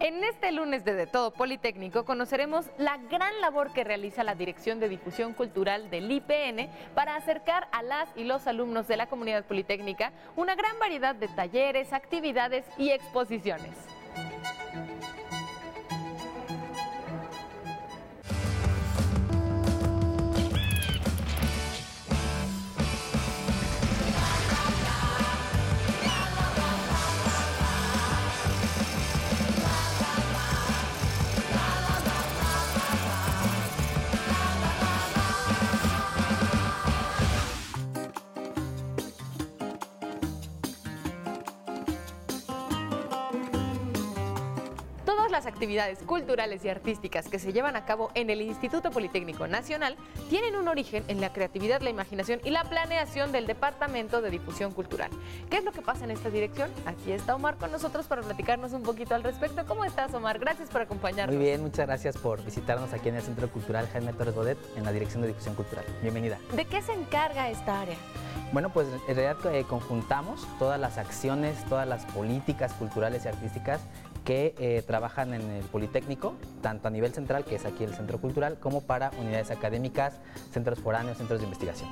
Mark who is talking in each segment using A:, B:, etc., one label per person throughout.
A: En este lunes de De Todo Politécnico conoceremos la gran labor que realiza la Dirección de Difusión Cultural del IPN para acercar a las y los alumnos de la comunidad politécnica una gran variedad de talleres, actividades y exposiciones. Las actividades culturales y artísticas que se llevan a cabo en el Instituto Politécnico Nacional tienen un origen en la creatividad, la imaginación y la planeación del Departamento de Difusión Cultural. ¿Qué es lo que pasa en esta dirección? Aquí está Omar con nosotros para platicarnos un poquito al respecto. ¿Cómo estás, Omar? Gracias por acompañarnos.
B: Muy bien, muchas gracias por visitarnos aquí en el Centro Cultural Jaime Torres Bodet, en la Dirección de Difusión Cultural. Bienvenida.
A: ¿De qué se encarga esta área?
B: Bueno, pues en realidad eh, conjuntamos todas las acciones, todas las políticas culturales y artísticas que eh, trabajan en el Politécnico, tanto a nivel central, que es aquí el Centro Cultural, como para unidades académicas, centros foráneos, centros de investigación.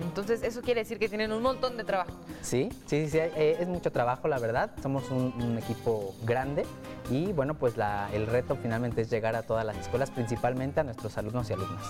A: Entonces, eso quiere decir que tienen un montón de trabajo.
B: Sí, sí, sí, sí, eh, es mucho trabajo, la verdad. Somos un, un equipo grande y bueno, pues la- el reto finalmente es llegar a todas las escuelas, principalmente a nuestros alumnos y alumnas.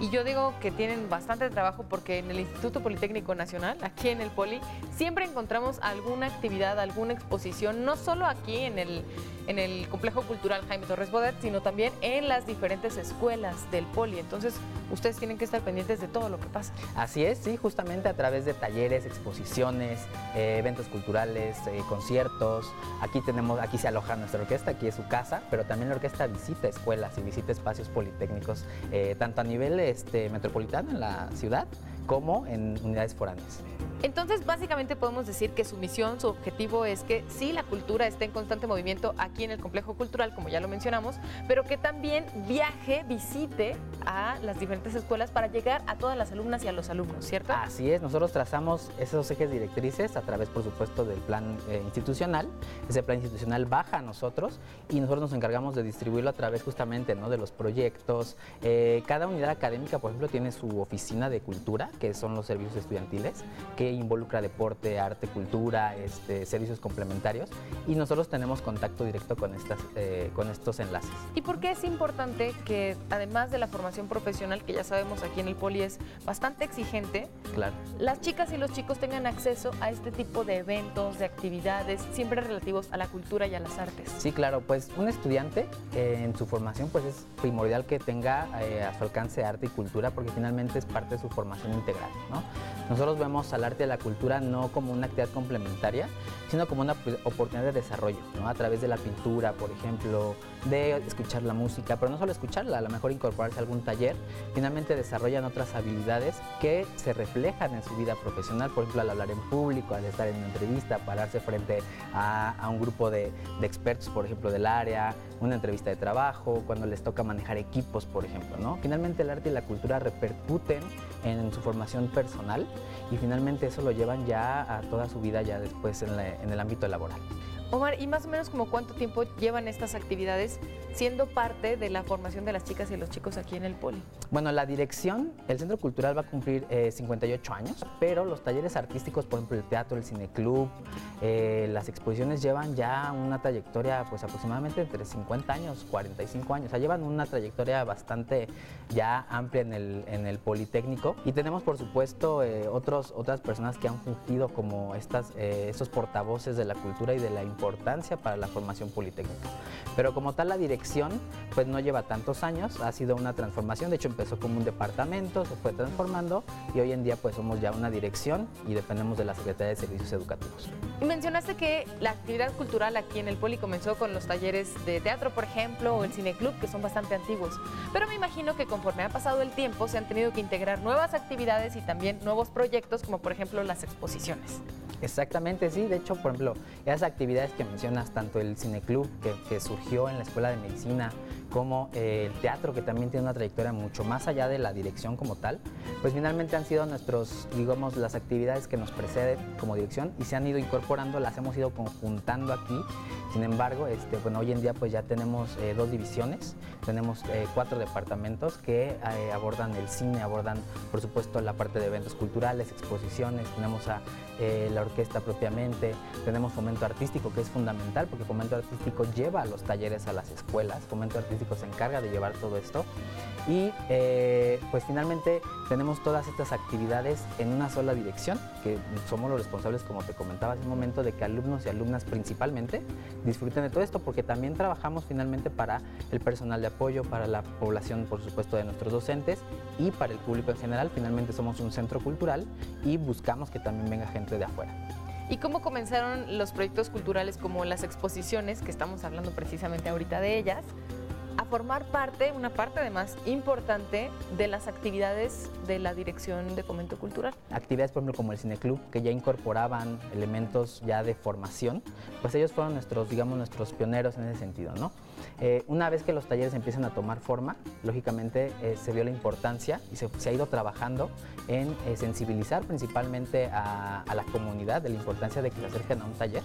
A: Y yo digo que tienen bastante trabajo porque en el Instituto Politécnico Nacional, aquí en el Poli, siempre encontramos alguna actividad, alguna exposición, no solo aquí en el, en el Complejo Cultural Jaime Torres Bodet, sino también en las diferentes escuelas del Poli. Entonces, ustedes tienen que estar pendientes de todo lo que pasa.
B: Así es, sí, justamente a través de talleres, exposiciones, eh, eventos culturales, eh, conciertos. Aquí tenemos, aquí se aloja nuestra orquesta, aquí es su casa, pero también la orquesta visita escuelas y visita espacios politécnicos, eh, tanto a nivel este, metropolitano en la ciudad como en unidades foráneas.
A: Entonces, básicamente podemos decir que su misión, su objetivo es que sí, la cultura esté en constante movimiento aquí en el complejo cultural, como ya lo mencionamos, pero que también viaje, visite a las diferentes escuelas para llegar a todas las alumnas y a los alumnos, ¿cierto?
B: Así es, nosotros trazamos esos ejes directrices a través, por supuesto, del plan eh, institucional. Ese plan institucional baja a nosotros y nosotros nos encargamos de distribuirlo a través justamente ¿no? de los proyectos. Eh, cada unidad académica, por ejemplo, tiene su oficina de cultura, que son los servicios estudiantiles, que involucra deporte, arte, cultura, este, servicios complementarios y nosotros tenemos contacto directo con, estas, eh, con estos enlaces.
A: ¿Y por qué es importante que, además de la formación profesional, que ya sabemos aquí en el Poli es bastante exigente,
B: Claro.
A: las chicas y los chicos tengan acceso a este tipo de eventos, de actividades, siempre relativos a la cultura y a las artes?
B: Sí, claro, pues un estudiante eh, en su formación pues es primordial que tenga eh, a su alcance arte y cultura porque finalmente es parte de su formación integral, ¿no? Nosotros vemos al arte y la cultura no como una actividad complementaria, sino como una oportunidad de desarrollo. A través de la pintura, por ejemplo, de escuchar la música, pero no solo escucharla, a lo mejor incorporarse a algún taller, finalmente desarrollan otras habilidades que se reflejan en su vida profesional, por ejemplo, al hablar en público, al estar en una entrevista, pararse frente a, a un grupo de, de expertos, por ejemplo, del área, una entrevista de trabajo, cuando les toca manejar equipos, por ejemplo, ¿no? Finalmente el arte y la cultura repercuten en su formación personal y finalmente eso lo llevan ya a toda su vida ya después en, en el ámbito laboral.
A: Omar, ¿y más o menos como cuánto tiempo llevan estas actividades siendo parte de la formación de las chicas y los chicos aquí en el Poli?
B: Bueno, la dirección, el Centro Cultural va a cumplir eh, 58 años, pero los talleres artísticos, por ejemplo, el teatro, el cineclub, eh, las exposiciones llevan ya una trayectoria pues aproximadamente entre 50 años, 45 años, o sea, llevan una trayectoria bastante ya amplia en el, en el Politécnico y tenemos por supuesto eh, otros, otras personas que han fungido como estas, eh, estos portavoces de la cultura y de la importancia para la formación politécnica. Pero como tal la dirección pues no lleva tantos años, ha sido una transformación, de hecho empezó como un departamento, se fue transformando y hoy en día pues somos ya una dirección y dependemos de la Secretaría de Servicios Educativos.
A: Y mencionaste que la actividad cultural aquí en el Poli comenzó con los talleres de teatro, por ejemplo, o el cineclub, que son bastante antiguos. Pero me imagino que conforme ha pasado el tiempo se han tenido que integrar nuevas actividades y también nuevos proyectos, como por ejemplo las exposiciones.
B: Exactamente, sí. De hecho, por ejemplo, esas actividades que mencionas, tanto el cineclub que, que surgió en la Escuela de Medicina, como eh, el teatro, que también tiene una trayectoria mucho más allá de la dirección como tal, pues finalmente han sido nuestros, digamos, las actividades que nos preceden como dirección y se han ido incorporando, las hemos ido conjuntando aquí. Sin embargo, este, bueno, hoy en día pues ya tenemos eh, dos divisiones, tenemos eh, cuatro departamentos que eh, abordan el cine, abordan por supuesto la parte de eventos culturales, exposiciones, tenemos a la orquesta propiamente, tenemos fomento artístico que es fundamental porque fomento artístico lleva los talleres a las escuelas, fomento artístico se encarga de llevar todo esto y pues finalmente tenemos todas estas actividades en una sola dirección, que somos los responsables, como te comentaba hace un momento, de que alumnos y alumnas principalmente disfruten de todo esto, porque también trabajamos finalmente para el personal de apoyo, para la población, por supuesto, de nuestros docentes y para el público en general. Finalmente somos un centro cultural y buscamos que también venga gente de afuera.
A: ¿Y cómo comenzaron los proyectos culturales como las exposiciones, que estamos hablando precisamente ahorita de ellas? A formar parte, una parte además importante de las actividades de la Dirección de Fomento Cultural.
B: Actividades, por ejemplo, como el Cineclub, que ya incorporaban elementos ya de formación, pues ellos fueron nuestros, digamos, nuestros pioneros en ese sentido, ¿no? Eh, una vez que los talleres empiezan a tomar forma, lógicamente eh, se vio la importancia y se, ha ido trabajando en eh, sensibilizar principalmente a, la comunidad de la importancia de que se acerquen a un taller.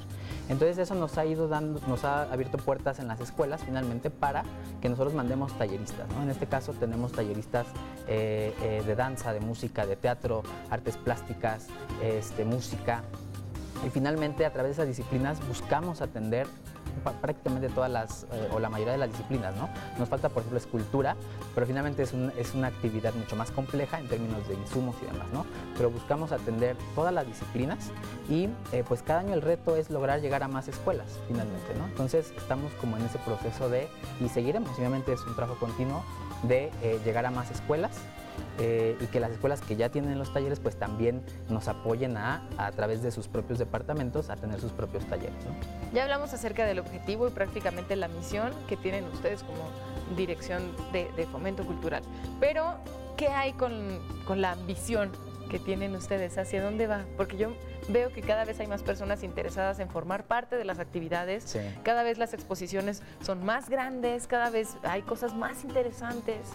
B: Entonces eso nos ha ido dando, nos ha abierto puertas en las escuelas finalmente para que nosotros mandemos talleristas. En este caso tenemos talleristas de danza, de música, de teatro, artes plásticas, este, música. Y finalmente a través de esas disciplinas buscamos atender prácticamente todas las, eh, o la mayoría de las disciplinas, ¿no? Nos falta, por ejemplo, escultura, pero finalmente es, es una actividad mucho más compleja en términos de insumos y demás, ¿no? Pero buscamos atender todas las disciplinas y eh, pues cada año el reto es lograr llegar a más escuelas, finalmente, ¿no? Entonces estamos como en ese proceso de, y seguiremos, obviamente es un trabajo continuo de eh, llegar a más escuelas eh, y que las escuelas que ya tienen los talleres pues también nos apoyen a, a través de sus propios departamentos a tener sus propios talleres.
A: Ya hablamos acerca del objetivo y prácticamente la misión que tienen ustedes como dirección de, de fomento cultural, pero ¿qué hay con, con la ambición que tienen ustedes? ¿Hacia dónde va? Porque yo veo que cada vez hay más personas interesadas en formar parte de las actividades, cada vez las exposiciones son más grandes, cada vez hay cosas más interesantes.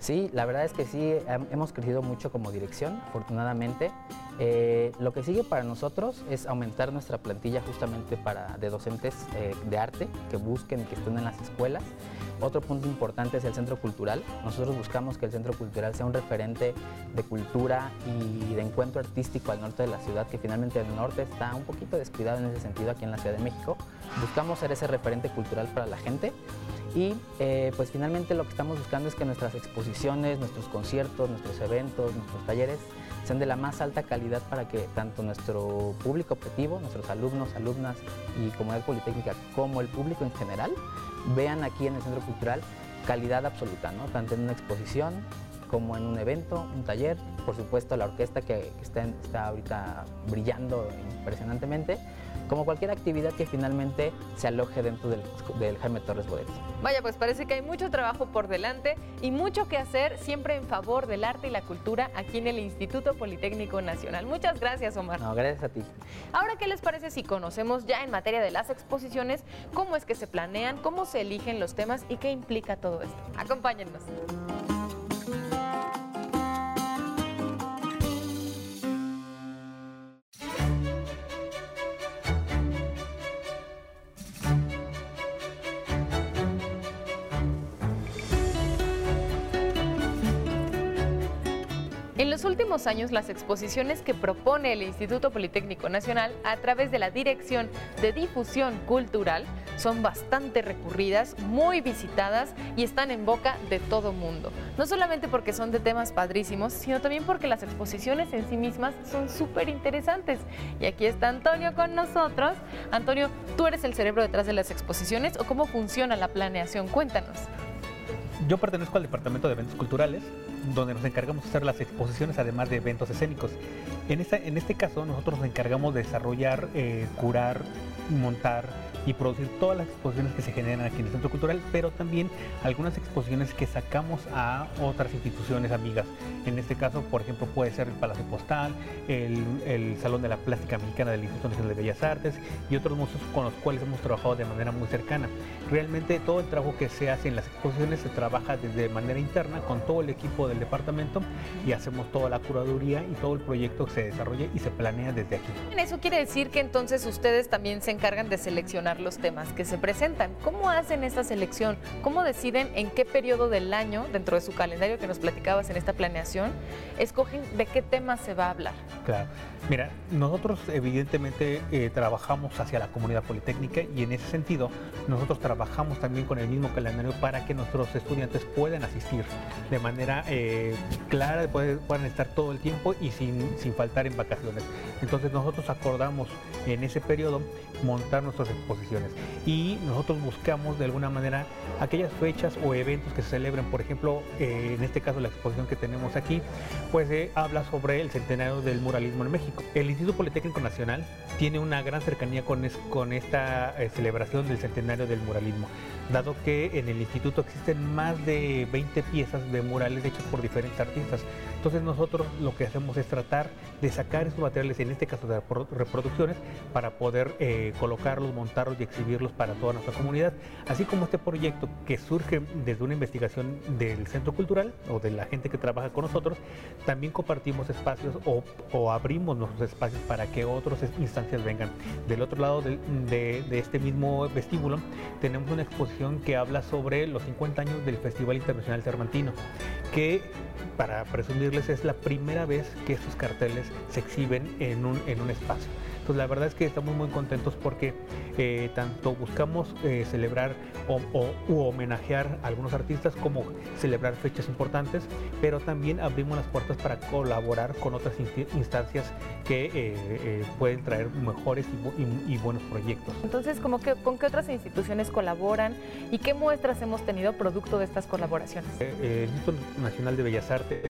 B: Sí, la verdad es que sí, hemos crecido mucho como dirección, afortunadamente. Eh, lo que sigue para nosotros es aumentar nuestra plantilla justamente para, de docentes eh, de arte que busquen y que estén en las escuelas. Otro punto importante es el centro cultural. Nosotros buscamos que el centro cultural sea un referente de cultura y de encuentro artístico al norte de la ciudad, que finalmente el norte está un poquito descuidado en ese sentido aquí en la Ciudad de México. Buscamos ser ese referente cultural para la gente y eh, pues finalmente lo que estamos buscando es que nuestras exposiciones, nuestros conciertos, nuestros eventos, nuestros talleres sean de la más alta calidad para que tanto nuestro público objetivo, nuestros alumnos, alumnas y comunidad politécnica como el público en general vean aquí en el Centro Cultural calidad absoluta, ¿no? tanto en una exposición como en un evento, un taller, por supuesto la orquesta que, está, está ahorita brillando impresionantemente, como cualquier actividad que finalmente se aloje dentro del, Jaime Torres Bodet.
A: Vaya, pues parece que hay mucho trabajo por delante y mucho que hacer siempre en favor del arte y la cultura aquí en el Instituto Politécnico Nacional. Muchas gracias, Omar.
B: No, gracias a ti.
A: Ahora, ¿qué les parece si conocemos ya en materia de las exposiciones cómo es que se planean, cómo se eligen los temas y qué implica todo esto? Acompáñennos. Últimos años, las exposiciones que propone el Instituto Politécnico Nacional a través de la Dirección de Difusión Cultural son bastante recurridas, muy visitadas y están en boca de todo mundo. No solamente porque son de temas padrísimos, sino también porque las exposiciones en sí mismas son súper interesantes. Y aquí está Antonio con nosotros. Antonio, ¿tú eres el cerebro detrás de las exposiciones o cómo funciona la planeación? Cuéntanos.
C: Yo pertenezco al Departamento de Eventos Culturales donde nos encargamos de hacer las exposiciones además de eventos escénicos. En, este caso nosotros nos encargamos de desarrollar, eh, curar, montar, y producir todas las exposiciones que se generan aquí en el Centro Cultural, pero también algunas exposiciones que sacamos a otras instituciones amigas. En este caso, por ejemplo, puede ser el Palacio Postal, el, Salón de la Plástica Mexicana del Instituto Nacional de Bellas Artes y otros museos con los cuales hemos trabajado de manera muy cercana. Realmente todo el trabajo que se hace en las exposiciones se trabaja desde manera interna con todo el equipo del departamento y hacemos toda la curaduría y todo el proyecto se desarrolla y se planea desde aquí.
A: Eso quiere decir que entonces ustedes también se encargan de seleccionar los temas que se presentan. ¿Cómo hacen esta selección? ¿Cómo deciden en qué periodo del año, dentro de su calendario que nos platicabas en esta planeación, escogen de qué tema se va a hablar?
C: Claro. Mira, nosotros evidentemente eh, trabajamos hacia la comunidad politécnica y en ese sentido nosotros trabajamos también con el mismo calendario para que nuestros estudiantes puedan asistir de manera eh, clara, puedan estar todo el tiempo y sin, sin faltar en vacaciones. Entonces nosotros acordamos en ese periodo montar nuestras exposiciones y nosotros buscamos de alguna manera aquellas fechas o eventos que se celebren, por ejemplo, eh, en este caso la exposición que tenemos aquí, pues eh, habla sobre el centenario del muralismo en México. El Instituto Politécnico Nacional tiene una gran cercanía con, con esta eh, celebración del centenario del muralismo, dado que en el instituto existen más de 20 piezas de murales hechos por diferentes artistas. Entonces nosotros lo que hacemos es tratar de sacar estos materiales, en este caso de reproducciones, para poder eh, colocarlos, montarlos y exhibirlos para toda nuestra comunidad. Así como este proyecto que surge desde una investigación del Centro Cultural o de la gente que trabaja con nosotros, también compartimos espacios o, abrimos nuestros espacios para que otras instancias vengan. Del otro lado de, de este mismo vestíbulo tenemos una exposición que habla sobre los 50 años del Festival Internacional Cervantino, que para presumirles, es la primera vez que estos carteles se exhiben en un, en un espacio. Pues la verdad es que estamos muy contentos porque eh, tanto buscamos eh, celebrar o, homenajear a algunos artistas como celebrar fechas importantes, pero también abrimos las puertas para colaborar con otras instancias que eh, pueden traer mejores y, buenos proyectos.
A: Entonces, ¿cómo que, ¿con qué otras instituciones colaboran y qué muestras hemos tenido producto de estas colaboraciones?
C: el Instituto Nacional de Bellas Artes